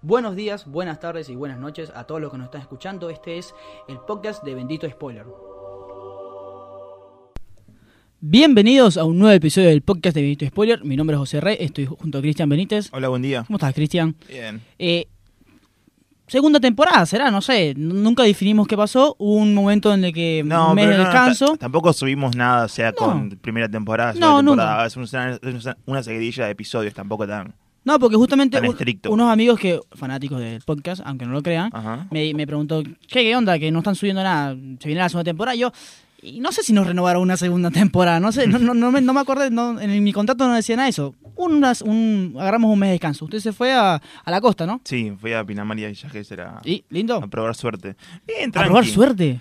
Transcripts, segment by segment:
Buenos días, buenas tardes y buenas noches a todos los que nos están escuchando. Este es el podcast de Bendito Spoiler. Bienvenidos a un nuevo episodio del podcast de Bendito Spoiler. Mi nombre es José Rey, estoy junto a Cristian Benítez. Hola, buen día. ¿Cómo estás, Cristian? Bien. Eh, segunda temporada, será, no sé. Nunca definimos qué pasó. Hubo un momento en el que No, un mes de no, descanso. ta- tampoco subimos nada, o sea, No. con primera temporada, segunda No, temporada. Es una, es una- una seguidilla de episodios, tampoco tan. No, porque justamente un- unos amigos que fanáticos del podcast, aunque no lo crean, me, me preguntó, ¿qué, ¿qué onda? Que no están subiendo nada, se viene la segunda temporada. Y yo, y no sé si nos renovaron una segunda temporada, no sé, no, no, no me, no me acordé, no, en mi contrato no decía nada eso. Unas, un, agarramos un mes de descanso. Usted se fue a, a la costa, ¿no? Sí, fui a Pinamar y a Villa Gesell a, ¿Y? ¿Lindo? a probar suerte. Bien, A probar suerte.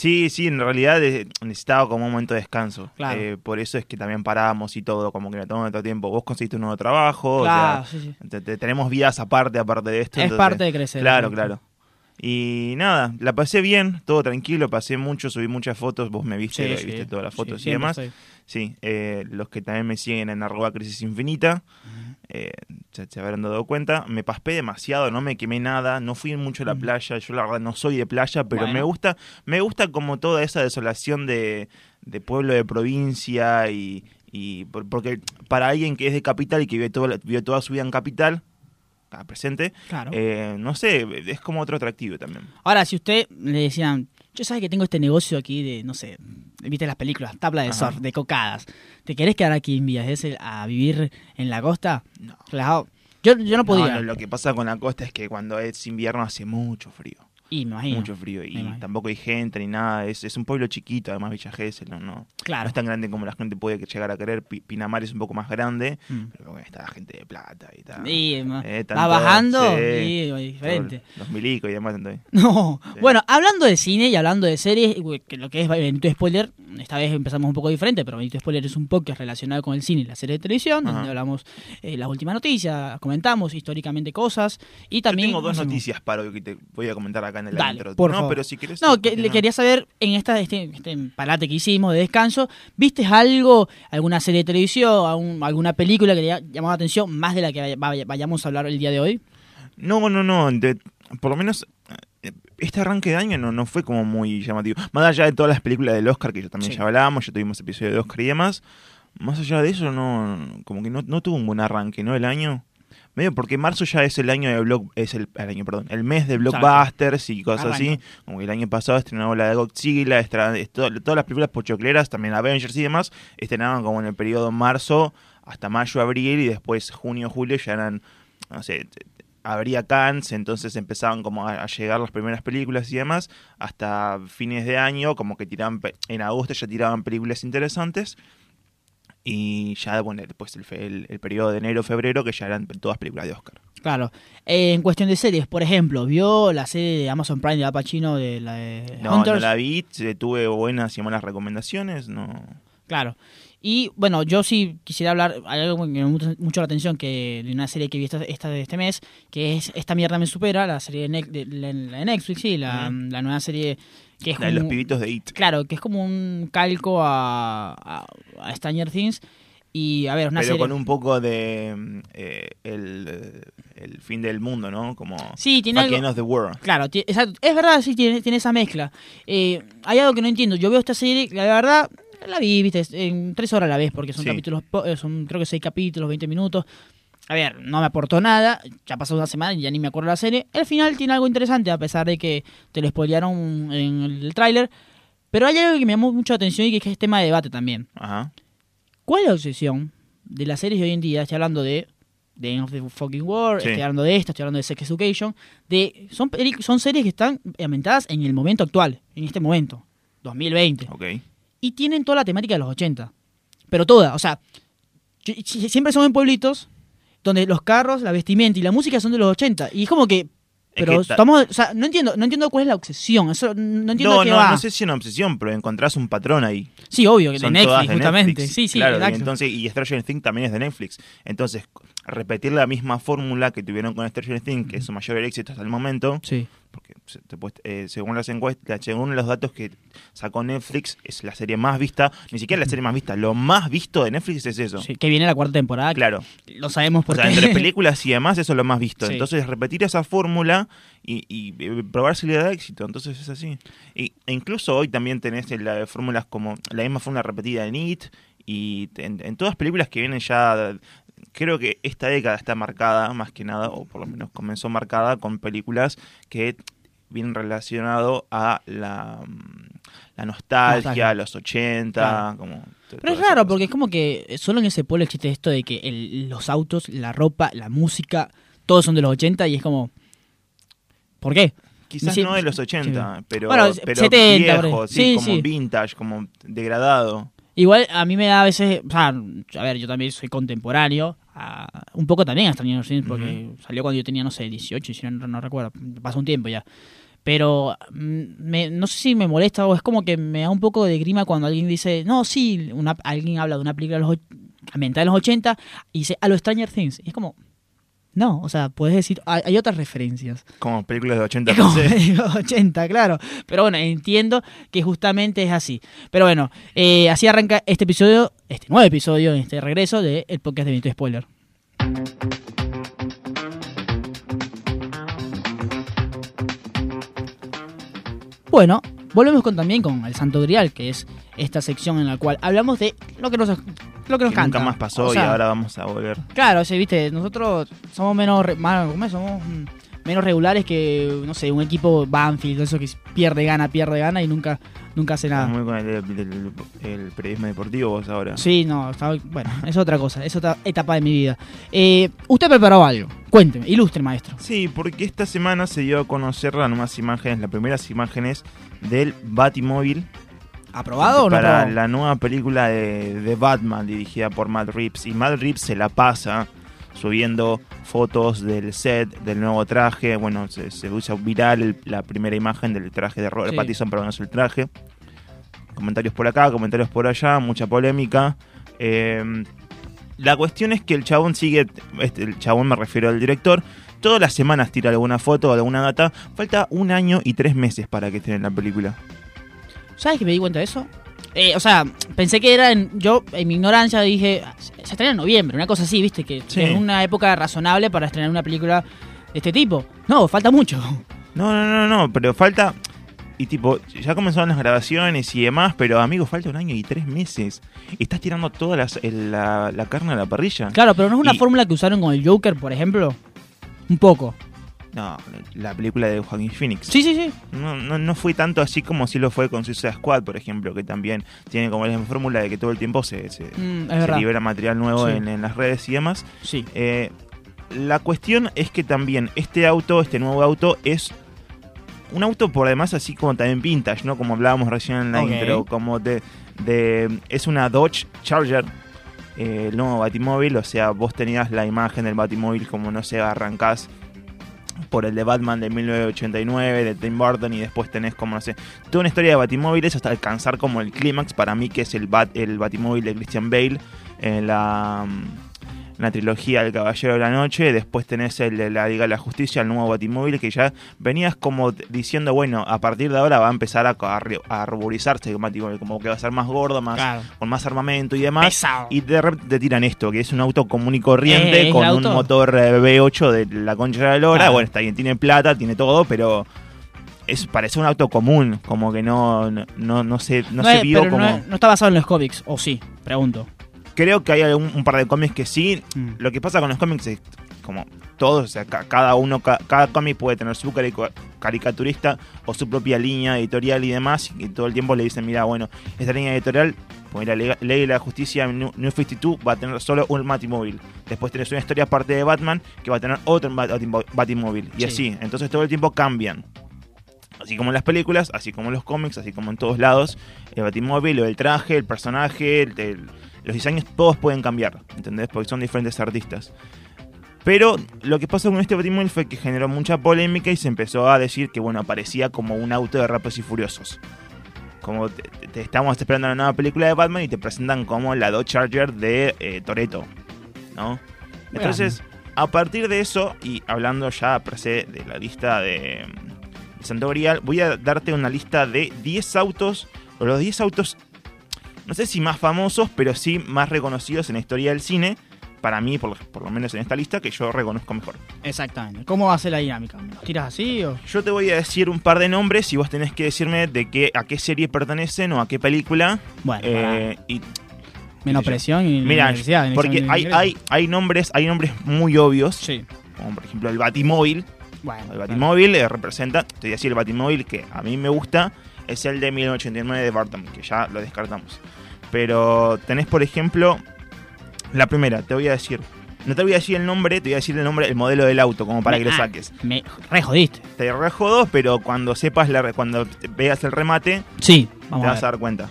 Sí, sí, en realidad eh, necesitaba como un momento de descanso. Claro. Eh, por eso es que también parábamos y todo, como que me tomó nuestro tiempo. Vos conseguiste un nuevo trabajo, Claro, o sí, sí. sea, te- te- tenemos vidas aparte, aparte de esto. Es entonces- parte de crecer. Claro, ¿no? claro. Y nada, la pasé bien, todo tranquilo, pasé mucho, subí muchas fotos, vos me viste, Sí, viste sí. todas las fotos Sí, y demás. Sí, eh, los que también me siguen en arroba crisis infinita, eh, se, se habrán dado cuenta, me paspé demasiado, no me quemé nada, no fui mucho a la playa, yo la verdad no soy de playa, pero Bueno. me gusta, me gusta como toda esa desolación de, de pueblo de provincia y, y por- porque para alguien que es de capital y que vive, toda, vive toda su vida en capital, acá presente, Claro. eh, no sé, es como otro atractivo también. Ahora, si usted le decían, yo sabes que tengo este negocio aquí de, no sé, viste las películas, tabla de Ajá. surf, de cocadas. ¿Te querés quedar aquí en Villas Gesell a vivir en la costa? No. Relajado. Yo, yo no podía. No, no, lo que pasa con la costa es que cuando es invierno hace mucho frío. Y me imagino. Mucho frío. Y tampoco hay gente ni nada. Es, es un pueblo chiquito, además Villa Gesell, no, no, no Claro. es tan grande como la gente puede llegar a querer. Pi- Pinamar es un poco más grande, Mm. pero bueno, está la gente de plata y tal. Y, Eh, va bajando sí, y diferente. Los milicos y demás. entonces. No. Sí. Bueno, hablando de cine y hablando de series, que lo que es Benito Spoiler, esta vez empezamos un poco diferente, pero Benito Spoiler es un podcast relacionado con el cine y la serie de televisión, Ajá. donde hablamos eh, las últimas noticias, comentamos históricamente cosas y Yo también... tengo dos hacemos- noticias para hoy que te voy a comentar acá en el Dale, intro. por no, favor. pero si querés. No, que le quería saber, en esta este, este parate que hicimos de descanso, ¿viste algo, alguna serie de televisión, alguna película que haya llamado la atención, más de la que vaya- vaya- vayamos a hablar el día de hoy? No, no, no. de- por lo menos eh, este arranque de año no, no fue como muy llamativo. Más allá de todas las películas del Oscar que ya también Sí. ya hablábamos, ya tuvimos episodio de Oscar y demás. Más allá de eso, no, como que no, no tuvo un buen arranque, ¿no? El año. Medio porque marzo ya es el año de block, es el, el año, perdón, el mes de blockbusters y cosas así. Como que el año pasado estrenaba la de Godzilla, esto- todas las películas pochocleras, también Avengers y demás, estrenaban como en el periodo marzo hasta mayo, abril y después junio, julio ya eran, no sé, t- t- abría Cannes, entonces empezaban como a, llegar las primeras películas y demás, hasta fines de año, como que tiraban, en agosto ya tiraban películas interesantes. Y ya, bueno, después el, fe- el, el periodo de enero, febrero, que ya eran todas películas de Oscar. Claro. Eh, en cuestión de series, por ejemplo, ¿vio la serie de Amazon Prime de Al Pacino de la de No, no Hunters? la vi, tuve buenas y malas recomendaciones, no. Claro. Y bueno, yo sí quisiera hablar, hay algo que me llama mucho, la atención que de una serie que vi esta, esta de este mes, que es Esta mierda me supera, la serie de, Nec- de- la- la de Netflix, sí, la, la nueva serie que es La de los pibitos de It. Claro, que es como un calco a, a, a Stranger Things. Y a ver, una Pero serie. con un poco de eh, el, el fin del mundo, ¿no? Como Sí, tiene algo. Of the World. Claro, exacto. es verdad, sí, tiene, tiene esa mezcla. Eh, hay algo que no entiendo. Yo veo esta serie, la verdad, la vi, viste, en tres horas a la vez, porque son Sí. capítulos, eh, son creo que seis capítulos, 20 minutos. A ver, no me aportó nada, ya pasó una semana y ya ni me acuerdo la serie. El final tiene algo interesante, a pesar de que te lo spoilearon en el tráiler. Pero hay algo que me llamó mucho la atención y que es tema de debate también. Ajá. ¿Cuál es la obsesión de las series de hoy en día? Estoy hablando de The End of the Fucking War, Sí. estoy hablando de esta, estoy hablando de Sex Education. De, son, son series que están ambientadas en el momento actual, en este momento, 2020. Ok. Y tienen toda la temática de los 80. Pero toda, o sea, siempre son en pueblitos donde los carros, la vestimenta y la música son de los 80. Y es como que... Es Pero que ta- estamos, o sea, no entiendo, no entiendo cuál es la obsesión, eso no entiendo No, de qué no, va. no sé si es una obsesión, pero encontrás un patrón ahí. Sí, obvio, de Son Netflix, de justamente. Netflix. Sí, sí, claro, y entonces y Stranger Things también es de Netflix. Entonces, repetir la misma fórmula que tuvieron con Stranger Things, que es su mayor éxito hasta el momento, Sí. porque eh, según las encuestas, según los datos que sacó Netflix, es la serie más vista, ni siquiera la serie más vista, lo más visto de Netflix es eso. Sí, Que viene la cuarta temporada. Claro. Lo sabemos O porque. sea, entre películas y demás, eso es lo más visto. Sí. Entonces, repetir esa fórmula y, y, eh, probar si le da éxito. Entonces, es así. Y, e incluso hoy también tenés la, fórmulas como la misma fórmula repetida en It y en, en todas películas que vienen ya. Creo que esta década está marcada, más que nada, o por lo menos comenzó marcada con películas que vienen relacionado a la, mm, la nostalgia, Nostalgia. a los 80, Claro. como... Pero es raro porque es como que solo en ese pueblo existe esto de que el- los autos, la ropa, la música, todos son de los 80 y es como. ¿Por qué? Quizás Sí, no de los 80, sí. pero, Bueno, pero 70 por ahí. viejo, sí, como vintage, como degradado. Igual a mí me da a veces. O sea, a ver, yo también soy contemporáneo. a- un poco también a Stranger Things porque salió cuando yo tenía, no sé, 18, si no, no recuerdo. Pasó un tiempo ya. Pero mm, me- no sé si me molesta o es como que me da un poco de grima cuando alguien dice, no, sí, una, alguien habla de una película de los, ambientada en los 80 y dice, a los Stranger Things. Y es como, no, o sea, puedes decir, hay, hay otras referencias. Como películas de 80 Es como pensé. de los 80, claro. Pero bueno, entiendo que justamente es así. Pero bueno, eh, así arranca este episodio, este nuevo episodio, este regreso del podcast de Benito Spoiler. Bueno, volvemos con también con el Santo Grial, que es esta sección en la cual hablamos de lo que nos, lo que nos que canta. nunca más pasó O sea, y ahora vamos a volver. Claro, sí, viste, nosotros somos menos, más- ¿cómo es? somos mm, menos regulares que, no sé, un equipo Banfield, eso que pierde, gana, pierde, gana y nunca, nunca hace nada. Muy con el, el- el periodismo deportivo vos ahora. Sí, no, está- bueno, es otra cosa, es otra etapa de mi vida. Eh, usted preparó algo, cuénteme, ilustre, maestro. Sí, porque esta semana se dio a conocer las nuevas imágenes, las primeras imágenes del Batimóvil ¿Aprobado o no para aprobado? la nueva película de, de Batman dirigida por Matt Reeves. Y Matt Reeves se la pasa subiendo fotos del set, del nuevo traje. Bueno, se, se usa viral la primera imagen del traje de Robert Sí. Pattinson, pero no es el traje. Comentarios por acá, comentarios por allá, mucha polémica. Eh, la cuestión es que el chabón sigue, este, el chabón me refiero al director, todas las semanas tira alguna foto o alguna data. Falta un año y tres meses para que estén en la película. ¿Sabes que me di cuenta de eso? Eh, o sea, pensé que era en, yo en mi ignorancia dije, "Ah, se se estrena en noviembre, una cosa así, viste, que Sí. es una época razonable para estrenar una película de este tipo. No, falta mucho. No, no, no, no, pero falta. Y tipo, ya comenzaron las grabaciones y demás, pero amigo, falta un año y tres meses. Estás tirando toda las- el- la, la carne a la parrilla. Claro, pero no es una Y- fórmula que usaron con el Joker, por ejemplo. Un poco. No, la película de Joaquín Phoenix. Sí, sí, sí. No, no, no fue tanto así como si lo fue con Suicide Squad, por ejemplo, que también tiene como la misma fórmula de que todo el tiempo se, se, Mm, se libera material nuevo Sí. en, en las redes y demás. Sí. Eh, la cuestión es que también este auto, este nuevo auto, es un auto por además así como también vintage, ¿no? Como hablábamos recién en la intro, como de, de... Es una Dodge Charger, eh, el nuevo Batimóvil, o sea, vos tenías la imagen del Batimóvil como, no sé, arrancás por el de Batman de 1989, de Tim Burton, y después tenés como, no sé, toda una historia de Batimóviles hasta alcanzar como el clímax para mí, que es el, Bat, el Batimóvil de Christian Bale en la, en la trilogía del Caballero de la Noche. Después tenés el de la Liga de la Justicia, el nuevo Batimóvil, que ya venías como diciendo, bueno, a partir de ahora va a empezar a, a, a ruborizarse Batimóvil, como que va a ser más gordo, más Claro. con más armamento y demás. Pesado. Y de repente te tiran esto, que es un auto común y corriente Eh, ¿es con un motor eh, V8 de la concha de la lora. Bueno, está bien, tiene plata, tiene todo, pero es parece un auto común, como que no no, no, no se, no se vio como... no, no está basado en los cómics, o sí, pregunto. Creo que hay algún- un par de cómics que sí. Mm. Lo que pasa con los cómics es como todos, o sea, ca- cada uno, ca- cada cómic puede tener su caricaturista o su propia línea editorial y demás, y todo el tiempo le dicen, mira, bueno, esta línea editorial, pues la ley de la justicia New New 52 va a tener solo un Batimóvil. Después tenés una historia aparte de Batman que va a tener otro Bat- Batim- Batimóvil. Y Sí. así, entonces todo el tiempo cambian. Así como en las películas, así como en los cómics, así como en todos lados, el Batimóvil, o el traje, el personaje, el- el- los diseños todos pueden cambiar, ¿entendés? Porque son diferentes artistas. Pero lo que pasó con este Batimóvil fue que generó mucha polémica y se empezó a decir que, bueno, parecía como un auto de Rápidos y Furiosos. Como te, te- estamos esperando la nueva película de Batman y te presentan como la Dodge Charger de eh, Toreto, ¿no? Entonces, a partir de eso, y hablando ya per se de la lista de, Santo Grial, voy a darte una lista de 10 autos, o los 10 autos, no sé si más famosos, pero sí más reconocidos en la historia del cine, para mí, por, por lo menos en esta lista, que yo reconozco mejor. Exactamente. ¿Cómo va a ser la dinámica? ¿Me los tiras así o...? Yo te voy a decir un par de nombres y vos tenés que decirme de qué, a qué serie pertenecen o a qué película. Bueno, Eh, y menos presión y Mira, necesidad porque hay, hay nombres, hay nombres muy obvios, Sí. como por ejemplo el Batimóvil. Bueno, El Batimóvil eh, representa, te voy a decir el Batimóvil que a mí me gusta, es el de 1989 de Barton, que ya lo descartamos. Pero tenés, por ejemplo, la primera, te voy a decir. No te voy a decir el nombre, te voy a decir el nombre, el modelo del auto, como para que lo Ah, saques. Me re jodiste. Te rejodo, pero cuando sepas, la, re- cuando veas el remate, Sí, te a vas a dar cuenta.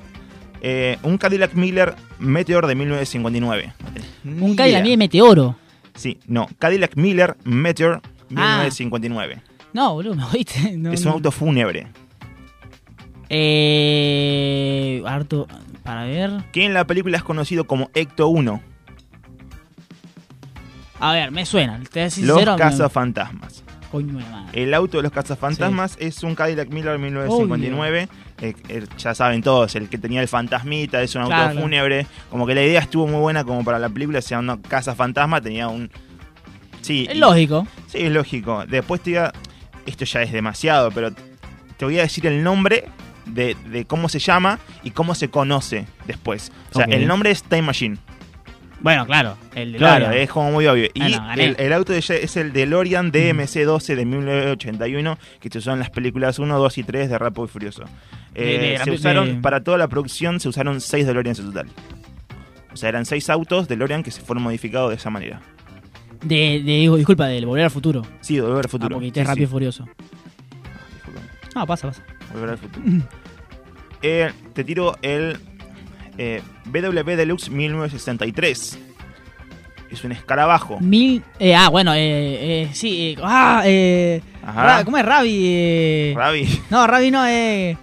Eh, un Cadillac Miller Meteor de 1959. No tenés ni Un Cadillac de meteoro. Sí, no. Cadillac Miller Meteor Ah. 1959. No, boludo, me. No, es un no. auto fúnebre. Eh... Harto... Para ver... Que en la película es conocido como Ecto 1. A ver, me suena. Te voy Los sincero, me- cazafantasmas. Coño. El auto de los cazafantasmas es un Cadillac Miller 1959. Eh, eh, ya saben todos, el que tenía el fantasmita, es un auto fúnebre. Como que la idea estuvo muy buena como para la película, sea una cazafantasma, tenía un... Sí, Es y- lógico. Sí, es lógico. Después te diga, esto ya es demasiado, pero te voy a decir el nombre de, de cómo se llama y cómo se conoce después. O sea, el nombre es Time Machine. Bueno, claro. El de Claro, es como muy obvio. Y Bueno, el, el auto de es el DeLorean DMC-12 de 1981, que se usó en las películas 1, 2 y 3 de Rápido y Furioso. Eh, se usaron, de- para toda la producción, se usaron 6 DeLoreans en total. O sea, eran 6 autos DeLorean que se fueron modificados de esa manera. De, de, disculpa, del Volver al Futuro. Sí, de Volver al Ah, Futuro. porque te es rápido y sí. furioso. Ah, pasa, pasa. Volver al futuro. Eh, te tiro el eh, BW Deluxe 1963. Es un escarabajo. Mil. Eh, ah, bueno, eh, eh, sí. eh, ah, eh. Ajá. ¿Cómo es Ravi? Eh, Ravi. no, Ravi no es.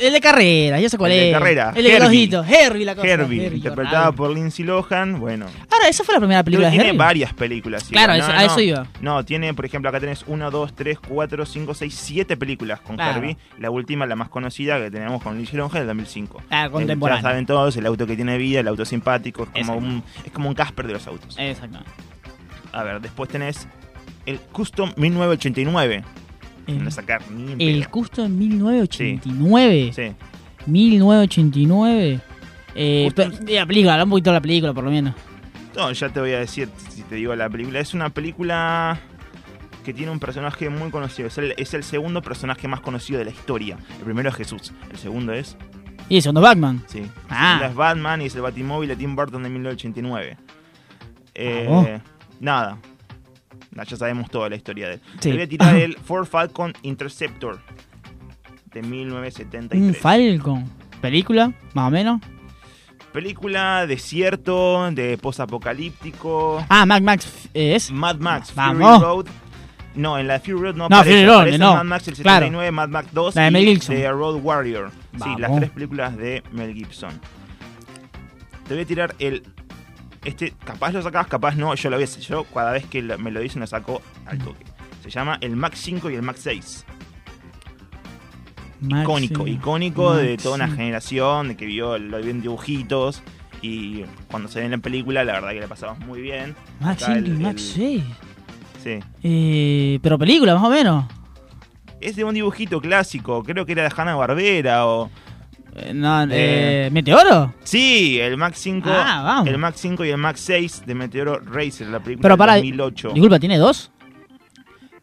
El de carrera, yo sé cuál El de es. carrera, El de Herbie. los. Herbie, la cosa. Herbie, interpretada Ravi. por Lindsay Lohan. Bueno, Ahora, esa fue la primera película Pero de tiene Herbie. varias películas. Claro, eso- a eso iba. No, tiene, por ejemplo, acá tenés 1, 2, 3, 4, 5, 6, 7 películas con Claro. Herbie. La última, la más conocida que tenemos con Lindsay Lohan, del 2005. Ah, El- contemporáneo. Ya saben todos, el auto que tiene vida, el auto simpático. Es como, Exacto. un, es como un Casper de los autos. Exacto. A ver, después tenés el Custom 1989. El, No sacar ni en el pedo. Custom 1989. Sí. 1989. Eh, la película, habla un poquito de la película, por lo menos. No, ya te voy a decir si te digo la película. Es una película que tiene un personaje muy conocido. Es el, es el segundo personaje más conocido de la historia. El primero es Jesús. El segundo es. Y el segundo Batman. Sí. Ah. es Batman y es el Batimóvil de Tim Burton de 1989. Eh, Vamos. nada. Ya sabemos toda la historia de él. Sí. Te voy a tirar el Ford Falcon Interceptor de 1973. Un Falcon. ¿Película? Más o menos. Película desierto, de post-apocalíptico. Ah, Mac Max es. Mad Max, Vamos. Fury Road. No, en la Fury Road no, No, aparece. Fury Road, aparece no. Mad Max el Claro. 79, Mad Max 2 La de y Mel Gibson. The Road Warrior. Sí, las tres películas de Mel Gibson. Te voy a tirar el... Este, capaz lo sacabas, capaz no. Yo lo hacer. Yo cada vez que me lo dicen lo saco al toque. Se llama el Max 5 y el Max 6. Max, icónico, icónico de toda una generación, de que vio, lo vio en dibujitos. Y cuando se ve en la película, la verdad que la pasamos muy bien. Max Acá 5 y Max el- 6. Sí. Eh, pero película, más o menos. Es de un dibujito clásico, creo que era de Hanna Barbera o. No, Eh. eh, ¿Meteoro? Sí, el Max 5. Ah, vamos. El Max 5 y el Max 6 de Meteoro Racer, la película Pero del para- 2008. Disculpa, ¿tiene dos?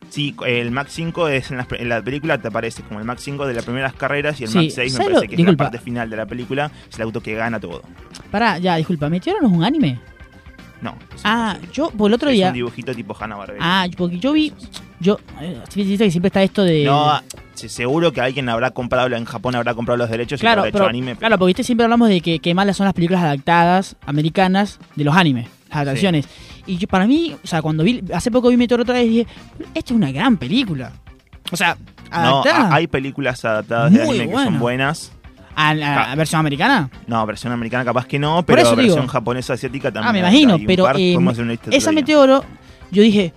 Sí, el Max 5 es en la, en la película te aparece como el Max 5 de las primeras carreras y el Sí, Max 6 me ¿sabes parece lo- que disculpa. es la parte final de la película, es el auto que gana todo. Pará, ya, disculpa, ¿Meteoro no es un anime? No. Ah, yo, por el otro es día. un dibujito tipo Hanna Barbera. Ah, porque yo vi. Yo. Eh, que siempre está esto de. No, sí, seguro que alguien habrá comprado, en Japón habrá comprado los derechos Claro, y habrá pero, hecho anime. claro, porque viste, siempre hablamos de que, que malas son las películas adaptadas americanas de los animes, las adaptaciones. Y yo, para mí, o sea, cuando vi, hace poco vi Meteoro otra vez dije, esta es una gran película. O sea, No, adaptada. hay películas adaptadas de anime que son buenas. ¿A la Ah. versión americana? No, versión americana capaz que no, pero versión digo. japonesa asiática también. Ah, me imagino, pero eh, esa. Meteoro, yo dije,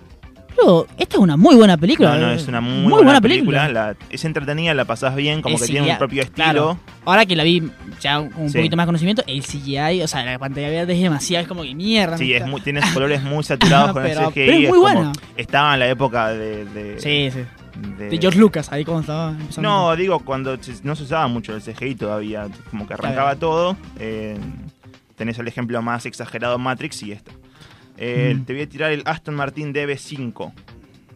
bro, esta es una muy buena película. No, no, es una muy, buena, película. la- es entretenida, la pasás bien, como El que tiene un propio estilo. claro. Ahora que la vi ya con un Sí. poquito más de conocimiento, el CGI, o sea, la pantalla verde es demasiado, es como que mierda. Sí, es está- muy, tiene colores muy saturados con Pero- el CGI. pero es muy buena. Estaba en la época de. de, Sí, sí. de- De George Lucas, ahí como estaba empezando. No, digo, cuando no se usaba mucho el CGI todavía, como que arrancaba todo. eh, tenés el ejemplo más exagerado Matrix y esta. Eh, Mm. Te voy a tirar el Aston Martin DB5,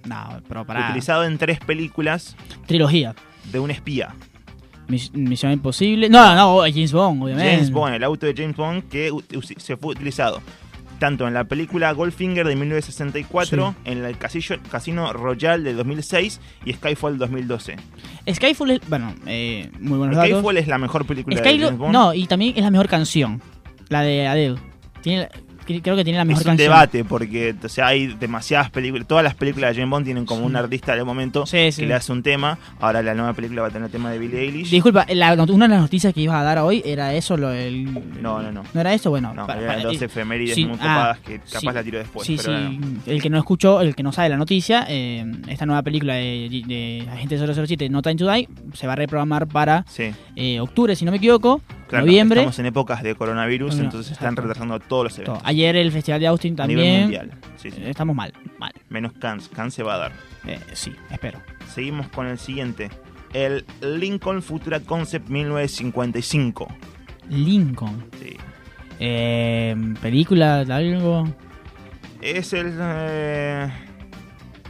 No, pero para. utilizado en tres películas Trilogía. de un espía. Mis- Misión Imposible. No, no, James Bond, obviamente. James Bond, el auto de James Bond que se fue utilizado tanto en la película Goldfinger de 1964, en el casillo- Casino Royale de 2006 y Skyfall 2012. Skyfall es. Bueno, eh, muy buenos datos. Skyfall es la mejor película de James Bond. no, y también es la mejor canción. La de Adele. Tiene, creo que tiene la mejor es un canción. debate porque o sea, hay demasiadas películas, todas las películas de James Bond tienen como un artista del momento Sí, sí. que le hace un tema. Ahora la nueva película va a tener el tema de Billie Eilish. Disculpa, la- una de las noticias que ibas a dar hoy era eso, lo del... No, no, no. ¿No era eso? Bueno, No, para- eran dos efemérides muy ah, copadas que capaz la tiro después. sí, pero sí. no. El que no escuchó, el que no sabe la noticia, eh, esta nueva película de, de Agente 007, No Time to Die, se va a reprogramar para eh, octubre, si no me equivoco, claro, noviembre. estamos en épocas de coronavirus, entonces están retrasando todos los todo. eventos. Ayer el Festival de Austin A nivel también. mundial. Sí, sí. Eh, Estamos mal, mal. Menos Cannes. Cannes se va a dar. Eh, sí, espero. Seguimos con el siguiente. El Lincoln Futura Concept 1955. Lincoln. Sí. Eh, película, algo. Es el... eh,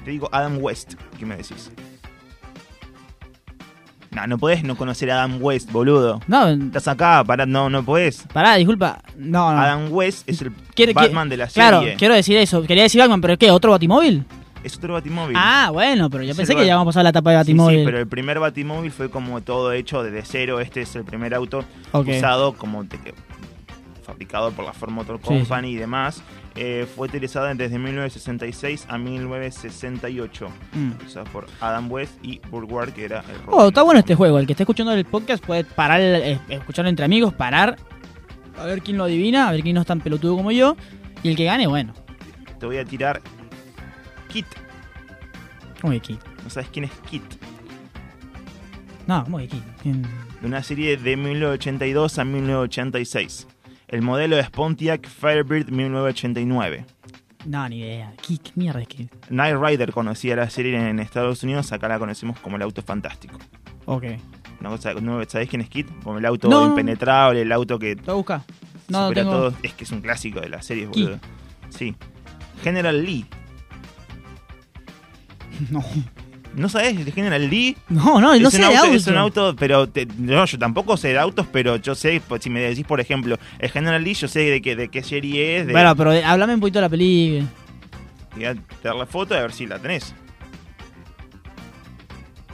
te digo Adam West. ¿Qué me decís? No, no podés no conocer a Adam West, boludo. No, Estás acá, pará, no, no podés. pará, disculpa. No, no. Adam West es el Batman de la serie. Claro, quiero decir eso. Quería decir Batman, pero ¿qué? ¿Otro Batimóvil? Es otro Batimóvil. Ah, bueno, pero yo Es pensé que ya vamos a pasar la etapa de Batimóvil. sí, pero el primer Batimóvil fue como todo hecho desde cero. Este es el primer auto usado como que- fabricado por la Ford Motor Sí, Company y demás. Eh, fue utilizado desde 1966 a 1968. Mm. Usado por Adam West y Burward, que era el Oh, Robin. está bueno este juego. El que esté escuchando el podcast puede parar, eh, escucharlo entre amigos, parar, a ver quién lo adivina, a ver quién no es tan pelotudo como yo. Y el que gane, bueno. Te voy a tirar Kit. ¿Cómo que aquí? ¿No sabes quién es Kit? No, ¿cómo aquí? ¿Quién? De una serie de 1982 a 1986. El modelo es Pontiac Firebird 1989. No, ni idea. ¿Qué, qué mierda es que? Night Rider conocía la serie en Estados Unidos, acá la conocemos como el auto fantástico. Ok. Una cosa, ¿no ¿Sabés quién es Kit? Como el auto No. impenetrable, el auto que ¿Lo voy a buscar? No, tengo... todo. Es que es un clásico de las series, boludo. Sí. General Lee. No. ¿No sabés de General Lee? No, no, no sé un de auto, auto. es un auto, pero te- no, yo tampoco sé de autos, pero yo sé, pues, si me decís, por ejemplo, el General Lee, yo sé de qué, de qué serie es, de, Bueno, pero eh, háblame un poquito de la película. Voy a dar la foto a ver si la tenés.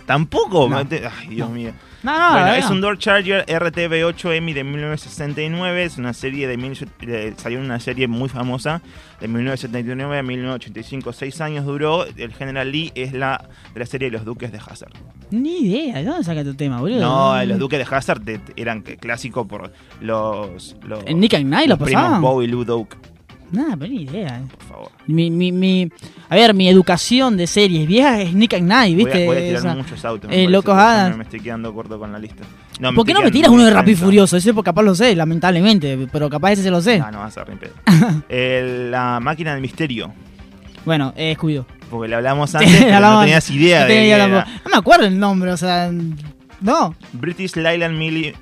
Tampoco. No. Ay, Dios No. mío. No, no, bueno, no, es un Dodge Charger RTB8M de 1969. Es una serie de. mil- salió en una serie muy famosa de 1979 a 1985. Seis años duró. El General Lee es la de la serie de los Duques de Hazard. Ni idea. ¿De dónde saca tu tema, boludo? No, los Duques de Hazard eran clásicos por los. los En Nick and Knight lo los primos pasaban. Bow y Lou Duke, Nada, pero ni idea. por favor. Mi, mi, mi, a ver, mi educación de series viejas es Nick and Knight, Voy ¿viste? a, voy a tirar muchos autos. eh, Locos Adams. Me, estoy quedando corto con la lista. No, ¿Por qué no me tiras uno de Rápido. Furioso? Ese porque capaz lo sé, lamentablemente, pero capaz ese se lo sé. Ah, no vas a romper. Eh, la máquina del misterio. Bueno, eh, Scooby-Doo. Porque le hablamos antes, pero no tenías idea No de tenía. No me acuerdo el nombre, o sea, no. British Leyland Mini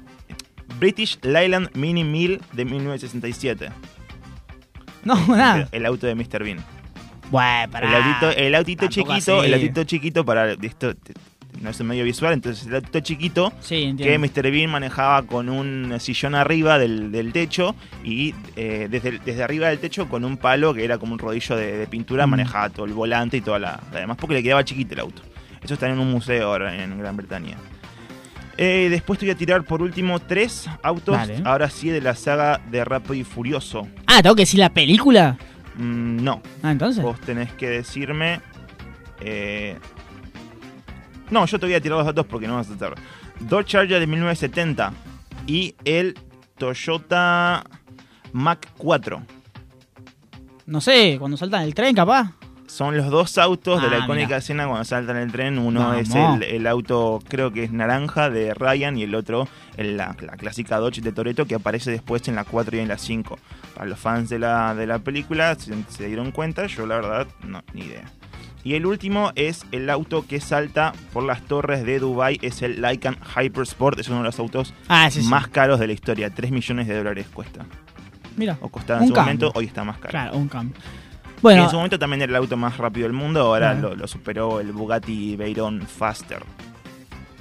British Leyland Mini 1000 de 1967. No, nada. El auto de Mr. Bean. Bueno, pará. El autito, el autito Tampoco chiquito, así. el autito chiquito para esto no es un medio visual, entonces el autito chiquito Sí, que. Mr. Bean manejaba con un sillón arriba del, del techo y eh, desde, el- desde arriba del techo con un palo que era como un rodillo de, de pintura Mm. manejaba todo el volante y toda la, la demás porque le quedaba chiquito el auto. Eso está en un museo ahora en Gran Bretaña. Eh, después te voy a tirar por último tres autos, Vale. ahora sí de la saga de Rápido y Furioso. Ah, tengo que decir la película. Mm, no, Ah, entonces. vos tenés que decirme... eh, No, yo te voy a tirar los datos porque no vas a estar. Dodge Charger de 1970. y el Toyota Mac 4. No sé, cuando saltan el tren, capaz. Son los dos autos de la Ah, icónica mira. escena cuando saltan el tren. Uno es el, el auto, creo que es naranja, de Ryan, y el otro, el- la, la clásica Dodge de Toreto, que aparece después en la 4 y en la 5. Para los fans de la, de la película, se, se dieron cuenta, yo la verdad, no, ni idea. Y el último es el auto que salta por las torres de Dubai es el Lycan Hypersport, es uno de los autos Ah, sí, sí. más caros de la historia, 3 millones de dólares cuesta. Mira, O costaba en su cambio. momento, hoy está más caro. claro, un cambio. Y en su momento también era el auto más rápido del mundo, ahora lo, lo superó el Bugatti Veyron Faster.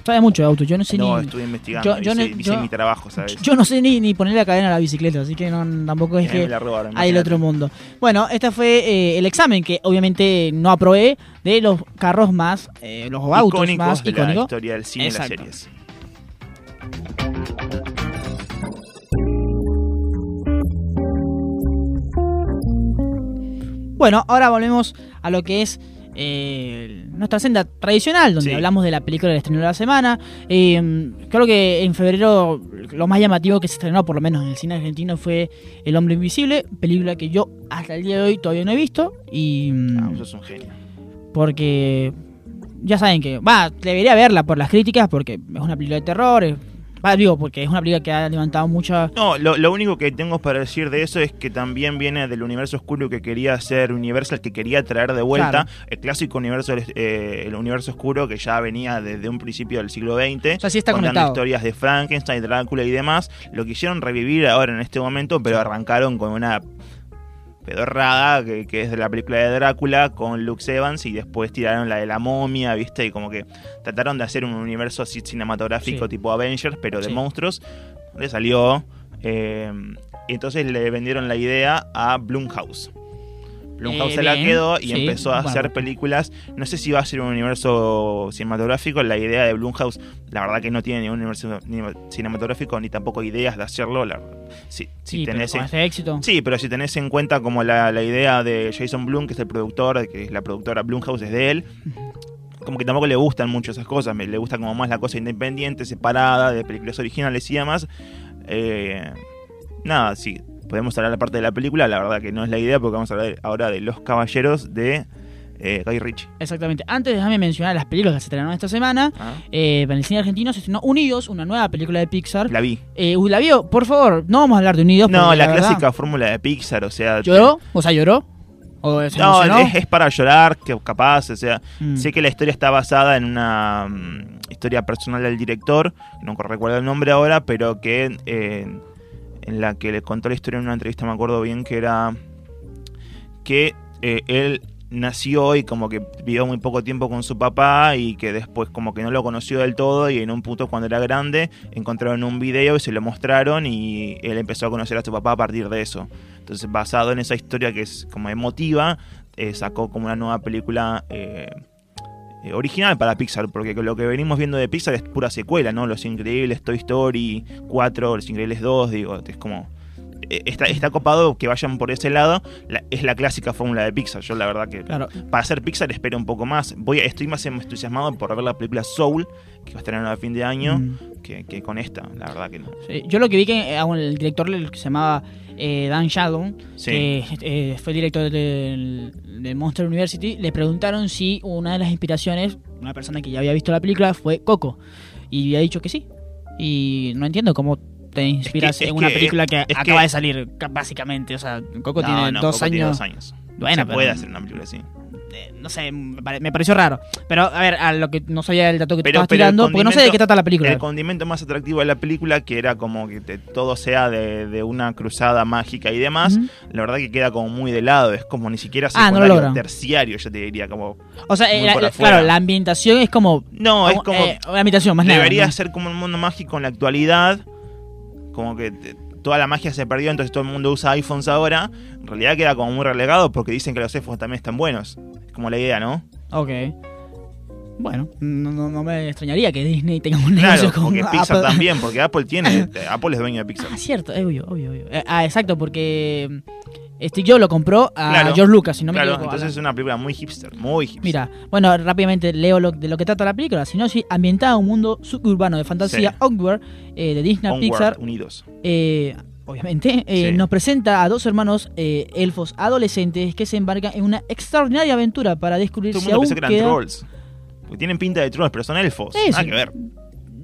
sabe mucho de autos. Yo no sé No, ni. estuve investigando, yo- yo hice, no- hice yo- mi trabajo, ¿sabes? Yo no sé ni, ni ponerle la cadena a la bicicleta, así que no, tampoco es que robaron, hay el otro mundo. Bueno, este fue eh, el examen que obviamente no aprobé de los carros más, eh, los autos Icónicos más de la icónicos. historia del cine y las series. Bueno, ahora volvemos a lo que es eh, nuestra senda tradicional, donde Sí. hablamos de la película del estreno de la semana. Eh, creo que en febrero lo más llamativo que se estrenó, por lo menos en el cine argentino, fue El Hombre Invisible, película que yo hasta el día de hoy todavía no he visto. Y mm, Ah, vos sos un genio. porque ya saben que, va, debería verla por las críticas, porque es una película de terror. es- digo, porque es una película que ha levantado mucha... No, lo, lo único que tengo para decir de eso es que también viene del universo oscuro que quería hacer Universal, que quería traer de vuelta Claro. el clásico universo, eh, el universo oscuro que ya venía desde un principio del siglo XX. O sea, sí está contando conectado. historias de Frankenstein, Drácula y demás. Lo quisieron revivir ahora en este momento, pero arrancaron con una pedorrada que, que es de la película de Drácula con Lux Evans y después tiraron la de la momia, ¿viste? Y como que trataron de hacer un universo así cinematográfico Sí. tipo Avengers, pero de Sí. monstruos. Le salió. eh, y entonces le vendieron la idea a Blumhouse. Blumhouse Eh, se la bien, quedó y sí, empezó a bueno. hacer películas. No sé si va a ser un universo cinematográfico. La idea de Blumhouse, la verdad que no tiene ningún universo ni- cinematográfico ni tampoco ideas de hacerlo. La- si, si Sí, pero tenés este éxito. Sí, pero si tenés en cuenta como la, la idea de Jason Blum, que es el productor, que es la productora Blumhouse es de él, como que tampoco le gustan mucho esas cosas, me- le gusta como más la cosa independiente, separada, de películas originales y demás. Eh, nada, sí, podemos hablar la parte de la película, la verdad que no es la idea, porque vamos a hablar ahora de Los Caballeros de eh, Guy Ritchie. Exactamente. Antes déjame mencionar las películas que se estrenaron esta semana. ¿ah? Eh, para el cine argentino se estrenó Unidos, una nueva película de Pixar. La vi. Eh, ¿La vio? Por favor, no vamos a hablar de Unidos. No, la, clásica fórmula de Pixar, o sea... ¿Lloró? O sea, ¿lloró? ¿O se No, es para llorar, que capaz, o sea, Mm. sé que la historia está basada en una mm, historia personal del director, no recuerdo el nombre ahora, pero que eh, en la que le contó la historia en una entrevista, me acuerdo bien, que era que eh, él nació y como que vivió muy poco tiempo con su papá y que después como que no lo conoció del todo y en un punto cuando era grande encontraron un video y se lo mostraron y él empezó a conocer a su papá a partir de eso. Entonces basado en esa historia que es como emotiva, eh, sacó como una nueva película eh, eh, original para Pixar, porque lo que venimos viendo de Pixar es pura secuela, ¿no? Los Increíbles, Toy Story 4, Los Increíbles 2, digo, es como... eh, Está, está copado que vayan por ese lado. La- es la clásica fórmula de Pixar. Yo la verdad que Claro. para hacer Pixar espero un poco más. Voy, estoy más entusiasmado por ver la película Soul, que va a estar a fin de año, Mm. que, que con esta. La verdad que no. Sí, Yo lo que vi que eh, el director el que se llamaba eh, Dan Sheldon, Sí. que eh, fue director del- de Monster University, le preguntaron si una de las inspiraciones, una persona que ya había visto la película, fue Coco. Y había dicho que sí. Y no entiendo cómo te inspiras es en una que- película que es acaba que- de salir, ca- básicamente. O sea, Coco No, tiene no, dos, Coco años, tiene dos años. Bueno, Se pero- puede hacer una película así. Eh, no sé, me pare- me pareció raro. Pero, a ver, a lo que no sabía el dato que te Pero- estabas pero tirando, porque no sé de qué trata la película. El condimento más atractivo de la película, que era como que te- todo sea de, de una cruzada mágica y demás, la verdad que queda como muy de lado. Es como ni siquiera Ah, no secundario, logran. terciario, yo te diría. como O sea, eh, la- claro, la ambientación es como... No, es como... eh, la ambientación, más nada. debería ¿no? ser como un mundo mágico en la actualidad. Como que te- toda la magia se perdió, entonces todo el mundo usa iPhones ahora. En realidad queda como muy relegado porque dicen que los iPhones también están buenos. Es como la idea, ¿no? Ok. Bueno, no, no- no me extrañaría que Disney tenga un Claro, negocio con porque Pixar Apple. también, porque Apple tiene. Apple es dueño de Pixar. Ah, cierto, es obvio, obvio, obvio. Eh, Ah, exacto, porque Steve Jobs lo compró a Claro, George Lucas, si no me claro, equivoco. entonces es una película muy hipster, muy hipster. Mira, bueno, rápidamente leo lo, de lo que trata la película. Si no, sí, ambientada en un mundo suburbano de fantasía, Sí. Eh, de Disney Onward, Pixar, unidos. eh, obviamente, eh, Sí. nos presenta a dos hermanos eh, elfos adolescentes que se embarcan en una extraordinaria aventura para descubrir Todo el si mundo aún que eran queda... trolls. Porque tienen pinta de trolls, pero son elfos. Sí, Nada sí. que ver.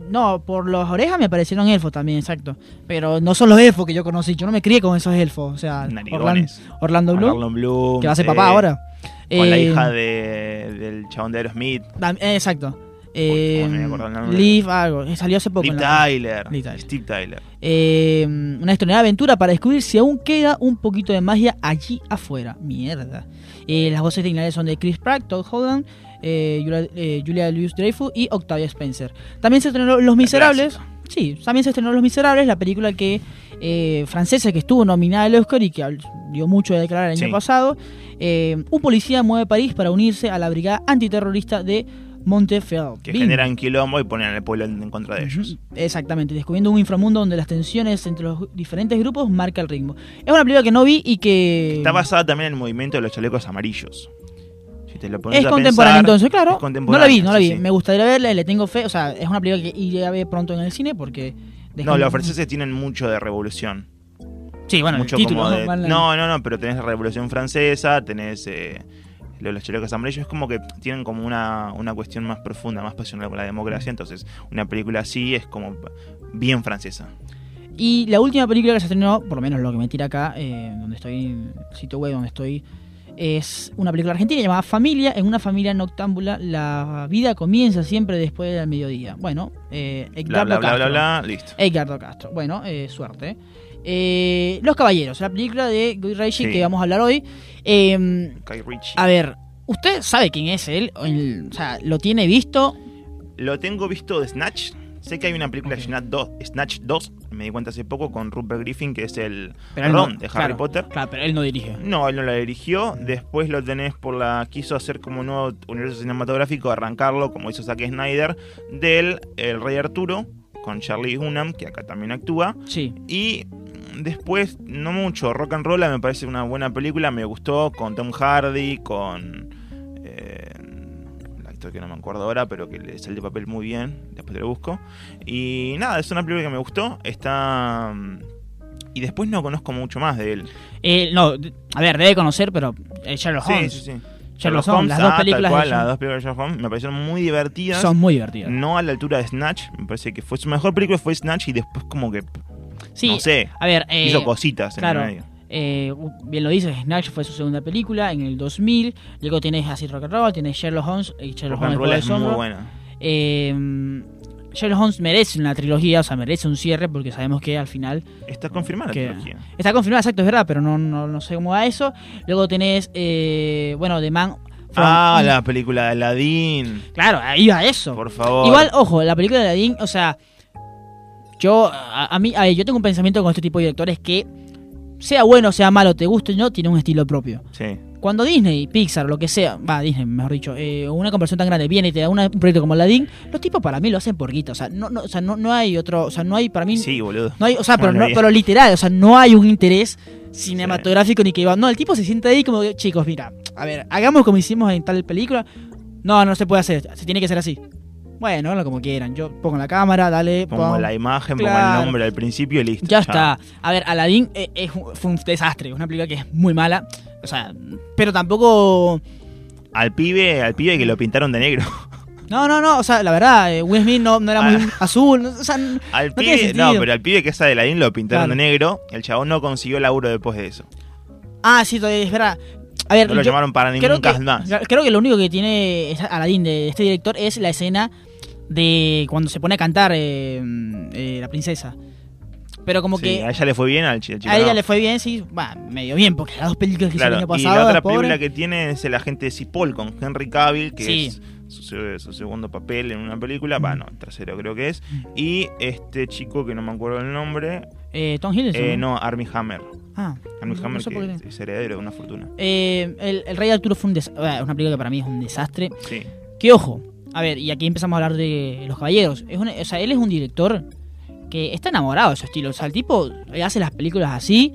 No, por las orejas me parecieron elfos también, exacto. Pero no son los elfos que yo conocí. Yo no me crié con esos elfos. O sea, Orlan-. Orlando Bloom, Orlando Bloom. que va a ser papá ahora. Con la Eh, hija de, del chabón de Aerosmith. eh, exacto. Eh, no. Liv, algo. eh, Salió hace poco. Liv Tyler. Steve Tyler. Eh, una extraordinaria aventura para descubrir si aún queda un poquito de magia allí afuera. Mierda. Eh, las voces originales son de Chris Pratt, Todd Holland, Julia, eh, Julia Louis Dreyfus y Octavia Spencer. También se estrenó Los Miserables. Sí, también se estrenó Los Miserables, la película que eh, francesa que estuvo nominada al Oscar y que dio mucho de declarar el año Sí. pasado. Eh, un policía mueve París para unirse a la brigada antiterrorista de Montefiore. Que generan quilombo y ponen al pueblo en, en contra de ellos. Exactamente, descubriendo un inframundo donde las tensiones entre los diferentes grupos marca el ritmo. Es una película que no vi y que Está basada también en el movimiento de los chalecos amarillos. Si te lo pones es a contemporánea entonces, claro. No la vi, no la vi. sí. Me gustaría verla, le tengo fe. O sea, es una película que iré a ver pronto en el cine porque... No, los franceses tienen mucho de revolución. Sí, bueno, mucho el título. como ¿no? de- No, no, no, pero tenés la revolución francesa, tenés eh, lo de los chalecos amarillos. Es como que tienen como una, una cuestión más profunda, más pasional con la democracia. Entonces, una película así es como bien francesa. Y la última película que se estrenó, por lo menos lo que me tira acá, eh, donde estoy, en el sitio web donde estoy, es una película argentina llamada Familia. En una familia noctámbula, la vida comienza siempre después del mediodía. Bueno, eh, Edgardo bla, bla, bla, Castro. bla, listo. Edgardo Castro. Bueno, eh, suerte. Eh, Los Caballeros, la película de Guy Ritchie Sí. que vamos a hablar hoy. Eh, Guy Ritchie. a ver, ¿usted sabe quién es él? El- o sea, ¿lo tiene visto? Lo tengo visto de Snatch. Sé que hay una película Ok. Snatch 2, Snatch 2, me di cuenta hace poco, con Rupert Griffin, que es el no- Ron de Harry claro, Potter. Claro, pero él no dirige. No, él no la dirigió. Después lo tenés por la. Quiso hacer como un nuevo universo cinematográfico, arrancarlo, como hizo Zack Snyder, del El Rey Arturo, con Charlie Hunnam, que acá también actúa. Sí. Y después, no mucho. Rock and Roll me parece una buena película, me gustó, con Tom Hardy, con. Eh, el que no me acuerdo ahora, pero que le sale de papel muy bien. Después te lo busco. Y nada, es una película que me gustó. Está. mm, Y después no conozco mucho más de él. Eh, no, a ver, debe conocer, pero eh, Sherlock Sí, Holmes. sí, sí. Sherlock Holmes, las dos ah, películas cual, de las dos películas de Sherlock Holmes me parecieron muy divertidas. son muy divertidas. No a la altura de Snatch, me parece que fue su mejor película fue Snatch y después como que Sí, no sé, a ver, eh, hizo cositas en claro. el medio. Eh, bien lo dices, Snatch fue su segunda película en el 2000. Luego tenés Acid Rock and Roll, tenés Sherlock Holmes y Sherlock Rock Holmes es muy buena. Eh, Sherlock Holmes merece una trilogía, o sea, merece un cierre porque sabemos que al final Está confirmada la trilogía. está confirmada, exacto, es verdad, pero no, no, no sé cómo va eso. Luego tenés, eh, bueno, The Man. from- Ah, la película de Aladdin, Claro, ahí va eso. por favor. Igual, ojo, la película de Aladdin, o sea, yo a, a mí, a ver, yo tengo un pensamiento con este tipo de directores que sea bueno, sea malo, te guste o no, tiene un estilo propio. Sí. Cuando Disney, Pixar, lo que sea, va, Disney, mejor dicho, eh, una conversión tan grande viene y te da una- un proyecto como Aladdin, los tipos para mí lo hacen por guita, o sea, no, no, o sea, no, no hay otro, o sea, no hay para mí, Sí, boludo. no hay, o sea, pero, no- pero literal, o sea, no hay un interés cinematográfico ni que iba, no, el tipo se siente ahí como, chicos, mira, a ver, hagamos como hicimos en tal película, no, no se puede hacer, se tiene que ser así. Bueno, como quieran, yo pongo la cámara, dale, Pongo pon- la imagen, pongo el nombre al principio y listo. ya está. A ver, Aladdin eh, es un- fue un desastre, es una película que es muy mala. O sea, pero tampoco. Al pibe, al pibe que lo pintaron de negro. No, no, no. O sea, la verdad, eh, Will Smith no, no era muy Ah. azul. no, o sea, Al No tiene pibe, sentido. no, pero al pibe que es Aladdin lo pintaron Claro. de negro. El chabón no consiguió laburo después de eso. ah, sí, es verdad. A ver, No lo llamaron para ningún cast más. creo que lo único que tiene Aladdin de este director es la escena de cuando se pone a cantar eh, eh, la princesa. Pero como Sí, que a ella le fue bien, al chi- al chico a ella no. le fue bien, sí, va, medio bien, porque las dos películas que hizo el Claro, y pasado, la otra pobre. película que tiene es El agente de Cipoll con Henry Cavill, que Sí. es su, se- su segundo papel en una película, bueno, tercero creo que es, y este chico que no me acuerdo el nombre, Eh, Tom Hiddleston. eh, no, Armie Hammer. Ah, no- no Hammer sé por que qué. es heredero de una fortuna. Eh, el, el Rey Arturo fue un des- es una película que para mí es un desastre. Sí, Que ojo, a ver, y aquí empezamos a hablar de Los Caballeros. Es una- o sea, él es un director que está enamorado de su estilo. O sea, el tipo hace las películas así.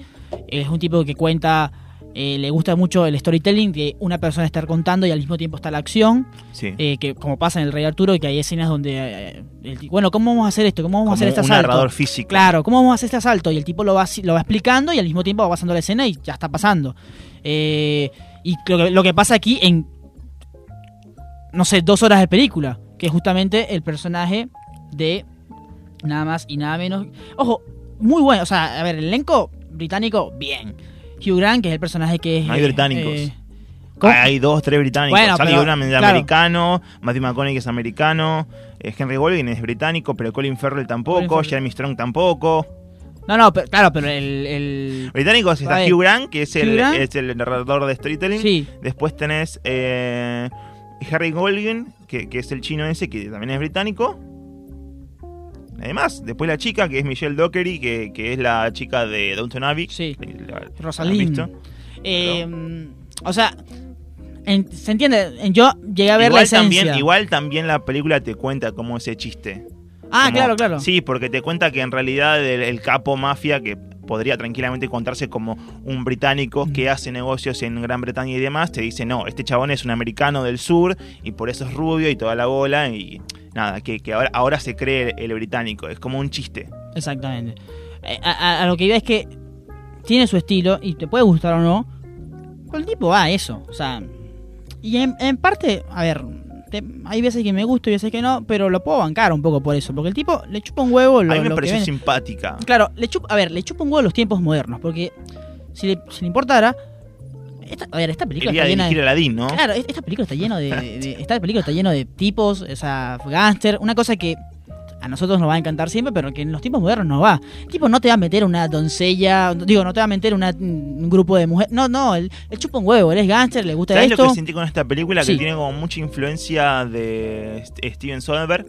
Es un tipo que cuenta eh, le gusta mucho el storytelling, que una persona estar contando y al mismo tiempo está la acción, Sí. eh, que como pasa en el Rey Arturo, que hay escenas donde, eh, el bueno, ¿cómo vamos a hacer esto? ¿Cómo vamos a hacer este un asalto? narrador físico. Claro, ¿cómo vamos a hacer este asalto? Y el tipo lo va, lo va explicando y al mismo tiempo va pasando la escena y ya está pasando. Y lo que, lo que pasa aquí en, no sé, dos horas de película, que es justamente el personaje de nada más y nada menos. Ojo, muy bueno, o sea, a ver, el elenco británico, bien. Hugh Grant, que es el personaje que es... No hay eh, británicos. eh. Hay dos, tres británicos. Bueno, Hunnam es claro. americano, Matthew McConaughey es americano, eh, Henry Golding es británico, pero Colin Farrell tampoco, Colin. Jeremy Strong tampoco. No, no, pero, claro, pero el... el- Británicos está Hugh Grant, que es el, es el narrador de storytelling. Sí, Después tenés eh, Harry Golding, que, que es el chino ese, que también es británico. Además, después la chica, que es Michelle Dockery, que, que es la chica de Downton Abbey. Sí. Rosalind. Eh, o sea, en- ¿se entiende? En- Yo llegué a ver igual, la esencia. también, igual también la película te cuenta como ese chiste. ah, Como- claro, claro. Sí, porque te cuenta que en realidad el, el capo mafia, que podría tranquilamente contarse como un británico que hace negocios en Gran Bretaña y demás, te dice, no, este chabón es un americano del sur y por eso es rubio y toda la bola y nada, que, que ahora, ahora se cree el, el británico, es como un chiste. Exactamente. Eh, A, a- a lo que iba es que tiene su estilo y te puede gustar o no, pero el tipo va a eso. O sea, y en, en parte, a ver, te- hay veces que me gusta y veces que no, pero lo puedo bancar un poco por eso, porque el tipo le chupa un huevo lo, A mí me lo pareció simpática. Claro, le chupa, a ver, le chupa un huevo los tiempos modernos, porque si le, si le importara, esta, a ver, esta película Quería está llena de... Aladdin, ¿no? Claro, es- esta película está lleno de, de- esta película está lleno de tipos, o sea, gángster, una cosa que a nosotros nos va a encantar siempre, pero que en los tiempos modernos no va. El tipo no te va a meter una doncella, digo, no te va a meter una- un grupo de mujeres, no, no, él, él chupa un huevo, él es gángster, le gusta ¿Sabes lo esto. que sentí con esta película? Sí. Que tiene como mucha influencia de St- Steven Soderbergh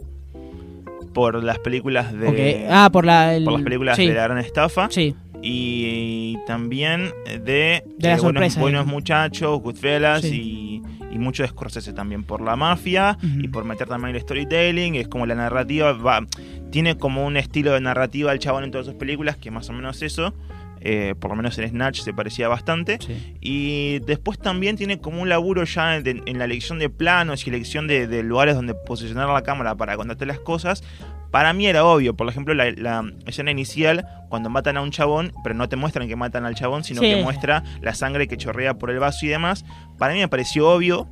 por las películas de... Ah, por la el- por las películas sí, de la gran estafa Sí, y también de, De la eh, buenos, sorpresa, buenos eh. muchachos, Goodfellas Sí. y, y mucho de Scorsese también por la mafia y por meter también el storytelling, es como la narrativa, va, tiene como un estilo de narrativa el chabón en todas sus películas que es más o menos eso, eh, por lo menos en Snatch se parecía bastante. sí. Y después también tiene como un laburo ya en, en la elección de planos y elección de, de lugares donde posicionar la cámara para contarte las cosas. Para mí era obvio, por ejemplo, la, la escena inicial, cuando matan a un chabón, pero no te muestran que matan al chabón, sino Sí. que muestra la sangre que chorrea por el vaso y demás. Para mí me pareció obvio,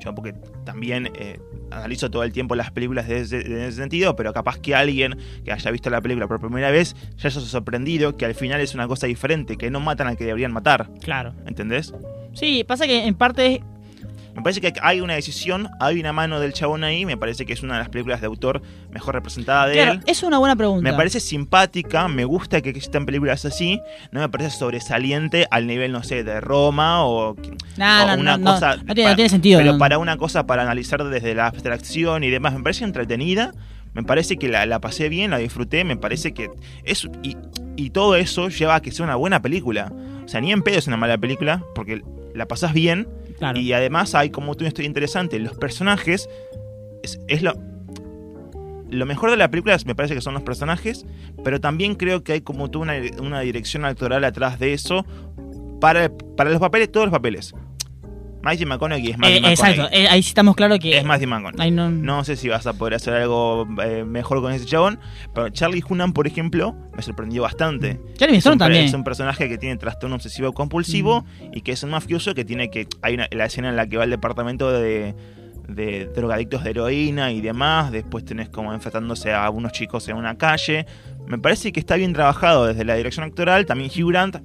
yo porque también eh, analizo todo el tiempo las películas desde ese sentido, pero capaz que alguien que haya visto la película por primera vez ya haya sorprendido que al final es una cosa diferente, que no matan al que deberían matar, Claro. ¿entendés? Sí, pasa que en parte Me parece que hay una decisión, hay una mano del chabón ahí, me parece que es una de las películas de autor mejor representada de claro, él. es una buena pregunta. Me parece simpática, me gusta que existan películas así, no me parece sobresaliente al nivel, no sé, de Roma o, o no, una no, cosa... no tiene, para- no tiene sentido. Pero para una cosa para analizar desde la abstracción y demás, me parece entretenida, me parece que la, la pasé bien, la disfruté, me parece que... Es, y, y todo eso lleva a que sea una buena película. O sea, ni en pedo es una mala película, porque la pasás bien Claro. y además hay como una historia interesante. Los personajes es, es lo. Lo mejor de la película me parece que son los personajes, pero también creo que hay como una, una dirección actoral atrás de eso para, para los papeles, todos los papeles. Matthew McConaughey es Matthew Eh, McConaughey. exacto, eh, ahí sí estamos claros que. Es Matthew McConaughey. No, No sé si vas a poder hacer algo eh, mejor con ese chabón, pero Charlie Hunnam, por ejemplo, me sorprendió bastante. Jeremy Es un, también. es un personaje que tiene trastorno obsesivo compulsivo y que es un mafioso que tiene que. Hay una, la escena en la que va al departamento de, de drogadictos de heroína y demás. Después tenés como enfrentándose a unos chicos en una calle. Me parece que está bien trabajado desde la dirección actoral. También Hugh Grant.